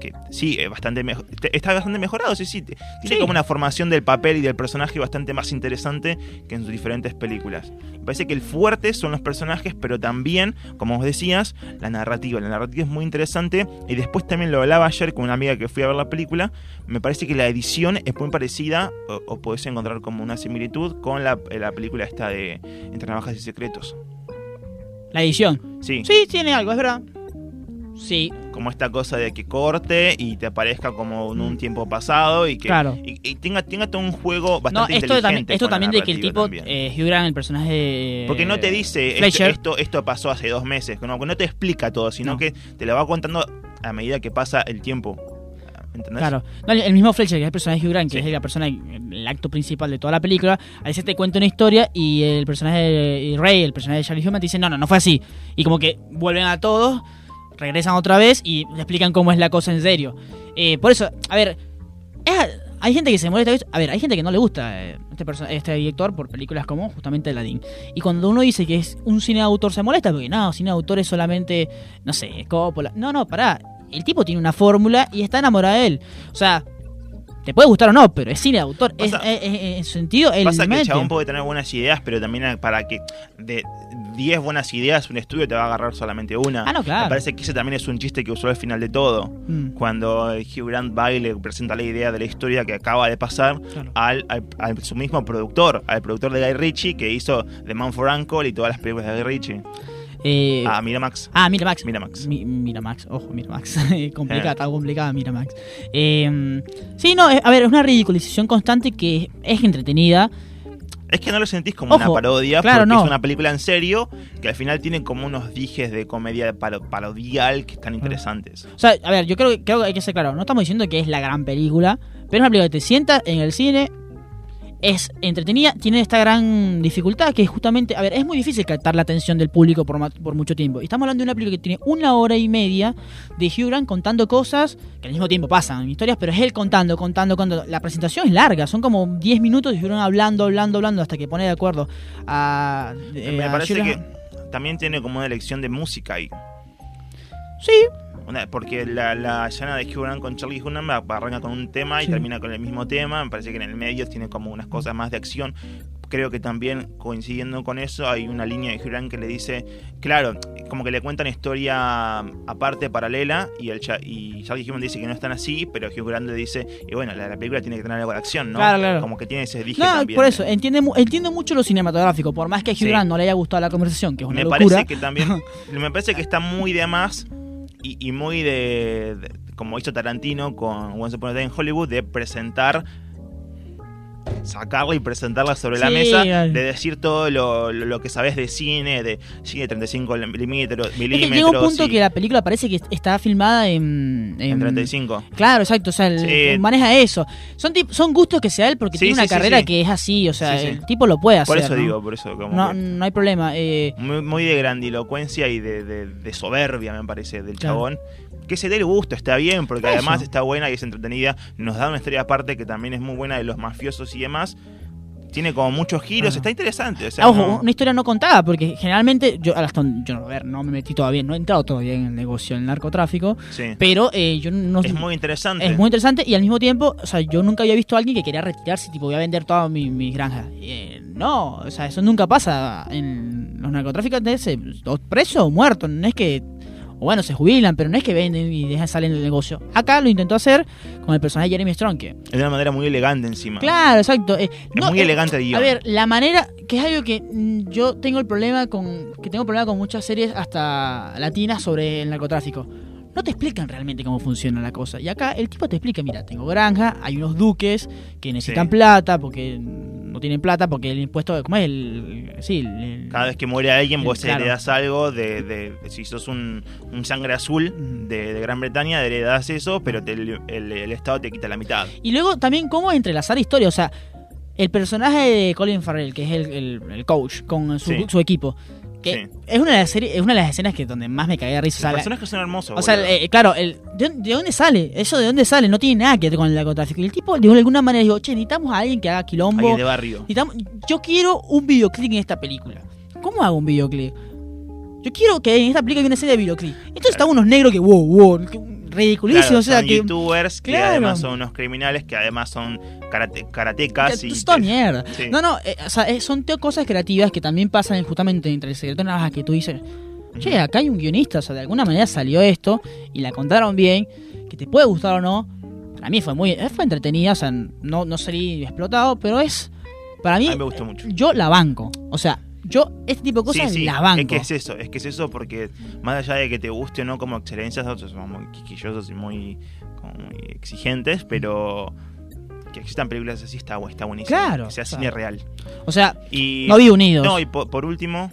Que sí, es bastante está bastante mejorado, sí, sí. Tiene Sí. como una formación del papel y del personaje bastante más interesante que en sus diferentes películas. Me parece que el fuerte son los personajes, pero también, como vos decías, la narrativa. La narrativa es muy interesante. Y después también lo hablaba ayer con una amiga que fui a ver la película. Me parece que la edición es muy parecida, o, o podés encontrar como una similitud con la, la película esta de Entre Navajas y Secretos. La edición. Sí, Sí, tiene algo, es verdad. Sí, como esta cosa de que corte y te aparezca como en un tiempo pasado y que Claro. y, y tenga, tenga todo un juego no, bastante esto también, esto también de que el tipo, eh, Hugh Grant, el personaje de. Porque no te dice esto, Fleischer. esto, esto pasó hace dos meses, no, no te explica todo, sino No. que te lo va contando a medida que pasa el tiempo. ¿Entendés? Claro. No, el, el mismo Fletcher, que es el personaje de Hugh Grant, que es la persona, el acto principal de toda la película, a veces te cuenta una historia y el personaje de Ray, el personaje de Charlie Human, te dice, no, no, no fue así. Y como que vuelven a todos, regresan otra vez y le explican cómo es la cosa en serio. Eh, por eso, a ver, hay gente que se molesta. A ver, hay gente que no le gusta eh, este, este director por películas como justamente Aladdin. Y cuando uno dice que es un cine de autor, se molesta porque no, cine de autor es solamente, no sé, Coppola. No, no, pará. El tipo tiene una fórmula y está enamorado de él. O sea, te puede gustar o no, pero es cine de autor. Es, Pasa- es- es- en su sentido, él Pasa que el chabón puede tener buenas ideas, pero también para que de 10 buenas ideas un estudio te va a agarrar solamente una. Ah, no, claro. Me parece que ese también es un chiste que usó al final de todo. Mm, Cuando Hugh Grant va y le presenta la idea de la historia que acaba de pasar claro. al, al- al su mismo productor, al productor de Guy Ritchie, que hizo The Man for Uncle y todas las películas de Guy Ritchie. Eh, Ah, Miramax. Ah, Miramax. Miramax. Mi- Miramax, ojo, Miramax. complicada, Eh. está complicada Miramax. Eh, sí, no, a ver, es una ridiculización constante que es entretenida. Es que no lo sentís como Ojo, una parodia, claro, porque no. es una película en serio que al final tiene como unos dijes de comedia paro- parodial que están interesantes. O sea, a ver, yo creo, que- creo que hay que ser claro, no estamos diciendo que es la gran película, pero es una película que te sienta en el cine, es entretenida, tiene esta gran dificultad que es justamente, a ver, es muy difícil captar la atención del público por, por mucho tiempo. Y estamos hablando de una película que tiene una hora y media de Hugh Grant contando cosas que al mismo tiempo pasan historias, pero es él contando, contando, contando. La presentación es larga, son como 10 minutos de Hugh Grant hablando, hablando, hablando hasta que pone de acuerdo a... eh, Me a parece que también tiene como una elección de música ahí. Sí, Una- porque la, la escena de Hugh Grant con Charlie Hunnam arranca con un tema y Sí. termina con el mismo tema. Me parece que en el medio tiene como unas cosas más de acción. Creo que también coincidiendo con eso hay una línea de Hugh Grant que le dice, claro, como que le cuentan historia aparte, paralela, y, el y Charlie Hunnam dice que no están así, pero Hugh Grant le dice, y bueno, la, la película tiene que tener algo de acción, ¿no? Claro, claro. Como que tiene ese dije No, también. por eso, entiende, entiende mucho lo cinematográfico, por más que a Hugh Sí. Grant no le haya gustado la conversación, que es una me locura. parece que también me parece que está muy de más y, y muy de, como hizo Tarantino con Once Upon a in Hollywood de presentar sacarla y presentarla sobre la mesa de decir todo lo, lo- lo que sabes de cine de cine de 35 milímetros Es que llega un punto y- que la película parece que está filmada en... en 35 Claro, exacto, o sea, el- Sí. maneja eso. Son son gustos que sea él porque Sí, tiene una carrera que es así, o sea, el tipo lo puede hacer. por eso ¿no? digo por eso como No, no hay problema. eh, muy, muy de grandilocuencia y de, de- de soberbia, me parece, del Claro. chabón. Que se dé el gusto, está bien, porque además está buena y es entretenida. Nos da una historia aparte que también es muy buena de los mafiosos y demás. Tiene como muchos giros, está interesante. O sea, Ojo, no- una historia no contada, porque generalmente, yo, hasta, yo a ver, no me metí todavía, no he entrado todavía en el negocio del narcotráfico, sí. pero eh, yo no es muy interesante. Es muy interesante y al mismo tiempo, o sea, yo nunca había visto a alguien que quería retirarse, tipo, voy a vender todas mis mi granjas. Eh, no, o sea, eso nunca pasa en los narcotraficantes, eh, o preso o muerto, no es que, o bueno, se jubilan, pero no es que venden y dejan salir del negocio. Acá lo intentó hacer con el personaje de Jeremy Strong, que, de una manera muy elegante encima. claro, exacto. eh, Es no, muy eh, elegante el guion. a ver, la manera, que es algo que mm, yo tengo el problema con, que tengo problema con muchas series hasta latinas sobre el narcotráfico. No te explican realmente cómo funciona la cosa. Y acá el tipo te explica, mira, tengo granja, hay unos duques que necesitan Sí. plata porque no tienen plata porque el impuesto, ¿cómo es? El, sí, el- Cada vez que muere alguien, vos Claro. heredás algo de, de- si sos un, un sangre azul de, de Gran Bretaña, heredás eso, pero te- el, Estado te quita la mitad. Y luego también cómo entrelazar historias. O sea, el personaje de Colin Farrell, que es el, coach, con su, Sí. su equipo. Que Sí. es una de las series, es una de las escenas que donde más me cagué de risa. O sea, Los la- personajes son hermosos. O sea, eh, claro, el, ¿de, dónde- de dónde sale? Eso de dónde sale, no tiene nada que ver con el narcotráfico. Y el tipo, de alguna manera, digo, che, necesitamos a alguien que haga quilombo. Alguien de barrio. Necesitamos- yo quiero un videoclip en esta película. ¿Cómo hago un videoclip? Yo quiero que en esta película haya una serie de videoclip. Entonces están unos negros que, wow, wow, que- ridiculísimos. Claro, o sea, son que. youtubers que además son unos criminales que además son karate- karatecas y toda mierda. Sí. No, no, eh, o sea, eh, son cosas creativas que también pasan justamente entre el secreto de Navaja que tú dices, che, acá hay un guionista, o sea, de alguna manera salió esto y la contaron bien, que te puede gustar o no. Para mí fue muy, eh, fue entretenida, o sea, no, no salí explotado, pero es, para mí, A mí me gustó mucho. yo la banco. O sea, yo este tipo de cosas sí, sí, la banco. Es que es eso, es que es eso porque más allá de que te guste o no como excelencias, nosotros somos muy quisquillosos y muy, como muy exigentes, pero que existan películas así está, está buenísimo. Claro, Que sea cine real. O sea, Y, no vi unidos. No, y po- por, último,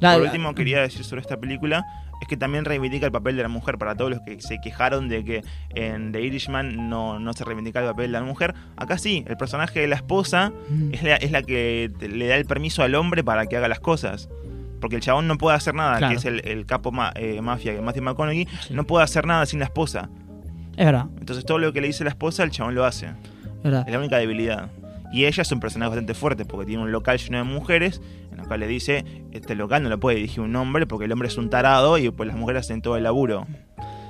La- por la- último quería decir sobre esta película es que también reivindica el papel de la mujer para todos los que se quejaron de que en The Irishman no, no se reivindica el papel de la mujer. Acá sí, el personaje de la esposa Mm. es la, es la que le da el permiso al hombre para que haga las cosas. Porque el chabón no puede hacer nada, Claro. que es el, el capo ma- eh, mafia, que Matthew McConaughey, Sí. no puede hacer nada sin la esposa. Es verdad, Entonces todo lo que le dice la esposa, el chabón lo hace. es verdad. Es la única debilidad. Y ella es un personaje bastante fuerte porque tiene un local lleno de mujeres en el cual le dice, este local no lo puede dirigir un hombre porque el hombre es un tarado y pues las mujeres hacen todo el laburo.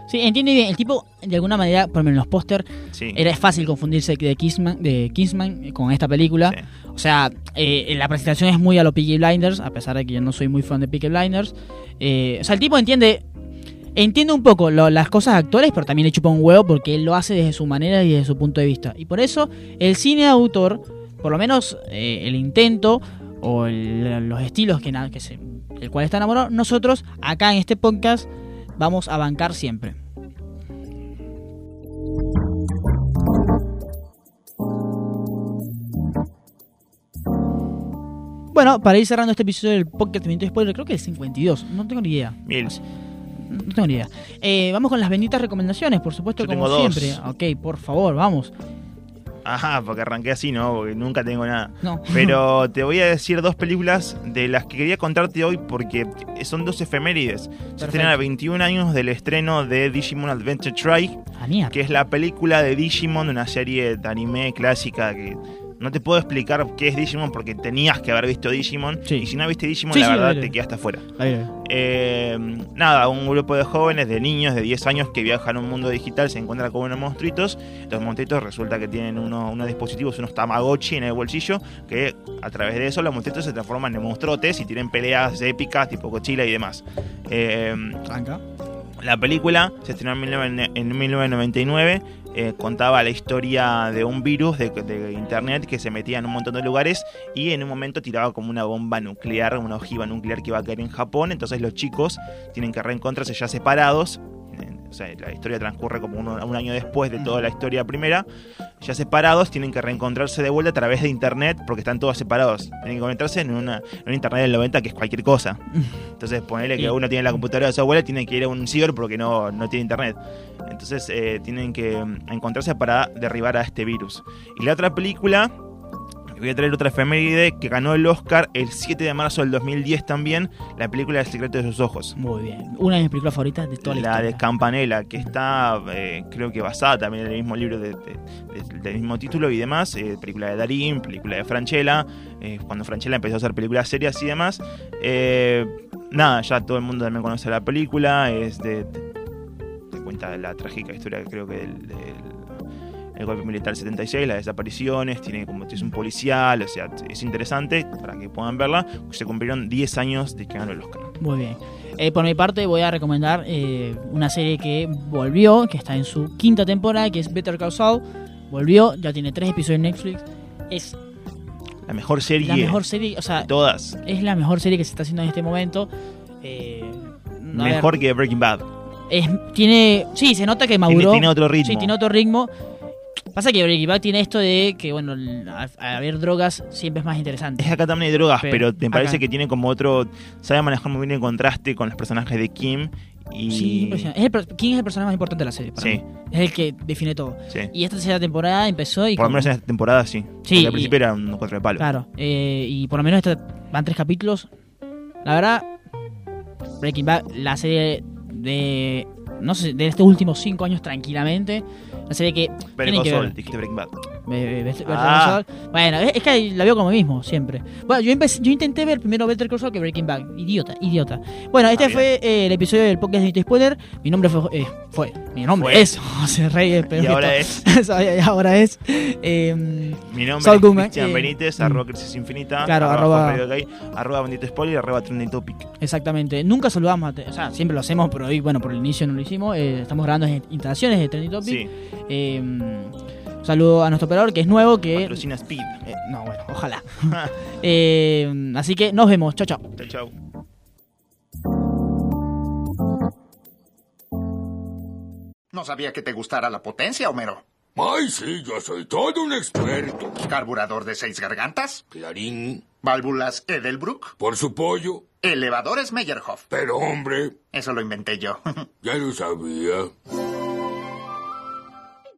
Sí, entiende bien. El tipo, de alguna manera, por lo menos en los póster, Sí. era fácil confundirse de Kingsman, de Kingsman con esta película. Sí. O sea, eh, la presentación es muy a lo Peaky Blinders, a pesar de que yo no soy muy fan de Peaky Blinders. Eh, o sea, el tipo entiende entiende un poco lo- las cosas actuales, pero también le chupa un huevo porque él lo hace desde su manera y desde su punto de vista. Y por eso el cine de autor, por lo menos eh, el intento o el- los estilos que, na- que se, el cual está enamorado, nosotros acá en este podcast vamos a bancar siempre. Bueno, para ir cerrando este episodio del podcast de Minuto Spoiler, creo que es el 52, no tengo ni idea. Mil. No tengo ni idea. Eh, vamos con las benditas recomendaciones, por supuesto, Yo como tengo dos. siempre. Ok, por favor, vamos. Ajá, porque arranqué así, ¿no? Porque nunca tengo nada. No. Pero te voy a decir dos películas de las que quería contarte hoy porque son dos efemérides. Se Perfecto. estrenan a 21 años del estreno de Digimon Adventure Try, A mierda. que es la película de Digimon, una serie de anime clásica que no te puedo explicar qué es Digimon porque tenías que haber visto Digimon. Sí. Y si no viste Digimon, Sí, la sí, verdad vi. te quedaste afuera. Eh, nada, un grupo de jóvenes, de niños de 10 años que viajan a un mundo digital, se encuentran con unos monstruitos. Los monstruitos resulta que tienen unos, unos dispositivos, unos tamagotchi en el bolsillo, que a través de eso los monstruitos se transforman en monstruotes y tienen peleas épicas tipo Godzilla y demás. Eh, la película se estrenó en 19- en 1999. Eh, contaba la historia de un virus de, de internet que se metía en un montón de lugares y en un momento tiraba como una bomba nuclear, una ojiva nuclear que iba a caer en Japón. Entonces los chicos tienen que reencontrarse ya separados. O sea, la historia transcurre como un año después de toda la historia primera. Ya separados, tienen que reencontrarse de vuelta a través de internet porque están todos separados. Tienen que conectarse en, una, en un internet del 90 que es cualquier cosa. Entonces, ponerle que uno tiene la computadora de su abuela, tiene que ir a un ciber porque no, no tiene internet. Entonces, eh, tienen que mm, encontrarse para derribar a este virus. Y la otra película, voy a traer otra efeméride que ganó el Oscar el 7 de marzo del 2010 también, la película El secreto de sus ojos. Muy bien. Una de mis películas favoritas de toda la, La historia. de Campanella, que está, eh, creo que basada también en el mismo libro de- de- de- del mismo título y demás. eh, película de Darín, película de Franchella. eh, cuando Franchella empezó a hacer películas serias y demás. Nada, ya todo el mundo también conoce la película. Es de. de- te cuenta la trágica historia, creo que del. El golpe militar 76, las desapariciones, tiene como es un policial, o sea, es interesante para que puedan verla. Se cumplieron 10 años de que ganó el Oscar. Muy bien. Eh, por mi parte voy a recomendar eh, una serie que volvió, que está en su quinta temporada, que es Better Call Saul. Volvió, ya tiene tres episodios en Netflix. Es La mejor serie la mejor serie, o sea, todas. es la mejor serie que se está haciendo en este momento. Eh, ver, Mejor que Breaking Bad. es, tiene, sí, se nota que Tiene, maduró. tiene otro ritmo. Sí, tiene otro ritmo. Pasa que Breaking Bad tiene esto de que, bueno, al, haber drogas siempre es más interesante. Es que acá también hay drogas, Pero pero, me parece acá- que tiene como otro. Sabe manejar muy bien el contraste con los personajes de Kim. Y. Sí. Es el ¿Quién es el personaje más importante de la serie? Para Sí. mí? Es el que define todo. sí. Y esta tercera temporada empezó y... Por lo menos en esta temporada sí. Sí, Porque al principio era un cuatro de palo. Claro, eh, y por lo menos esta- van tres capítulos. La verdad, Breaking Bad, la serie de... No sé, de estos últimos cinco años tranquilamente. La serie que... Dijiste Breaking Bad. Better Call Ah. Saul. Bueno, es, es que la veo como mismo, siempre. Bueno, yo, empecé- yo intenté ver primero Better Call Saul que Breaking Bad. Idiota, idiota. Bueno, este Ah, fue eh, el episodio del podcast de Spoiler. Mi nombre fue... eh, fue mi nombre Fue. es José Reyes. pero Y ahora es. y ahora es... eh, Mi nombre Saul es Goodman, Cristian eh, Benítez, arroba Crisis Infinita. Claro, arroba- Jorge Radio Ok, arroba Bendito Spoiler, arroba Trending Topic. Exactamente. Nunca saludamos, a o sea, siempre lo hacemos, pero hoy, bueno, por el inicio no lo hicimos. Eh, estamos grabando en instalaciones de Trendy Topic. Sí, Eh, un saludo a nuestro operador que es nuevo, que... patrocina Speed. eh, no, bueno, ojalá. Eh, así que nos vemos. Chao, chao. chau, chau. No sabía que te gustara la potencia, Homero. Ay, sí, yo soy todo un experto. ¿Carburador de seis gargantas? Clarín, ¿Válvulas Edelbrook? por su pollo. Elevadores Meyerhoff. Pero, hombre, Eso lo inventé yo. ya lo sabía.